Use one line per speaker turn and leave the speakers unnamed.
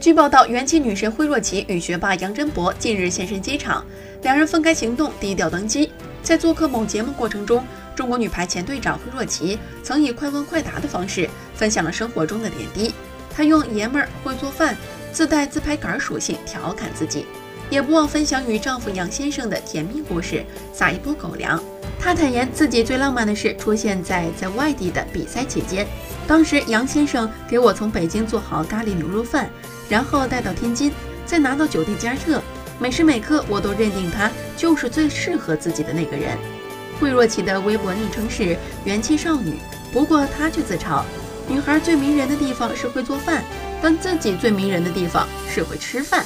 据报道，元气女神惠若琪与学霸杨真博近日现身机场，两人分开行动，低调登机。在做客某节目过程中，中国女排前队长惠若琪曾以快问快答的方式分享了生活中的点滴。她用“爷们儿会做饭”自带自拍杆属性调侃自己，也不忘分享与丈夫杨先生的甜蜜故事，撒一波狗粮。她坦言自己最浪漫的事出现在在外地的比赛期间，当时杨先生给我从北京做好咖喱牛肉饭。然后带到天津，再拿到酒店加热，每时每刻我都认定他就是最适合自己的那个人。惠若琪的微博昵称是元气少女，不过她却自嘲，女孩最迷人的地方是会做饭，但自己最迷人的地方是会吃饭。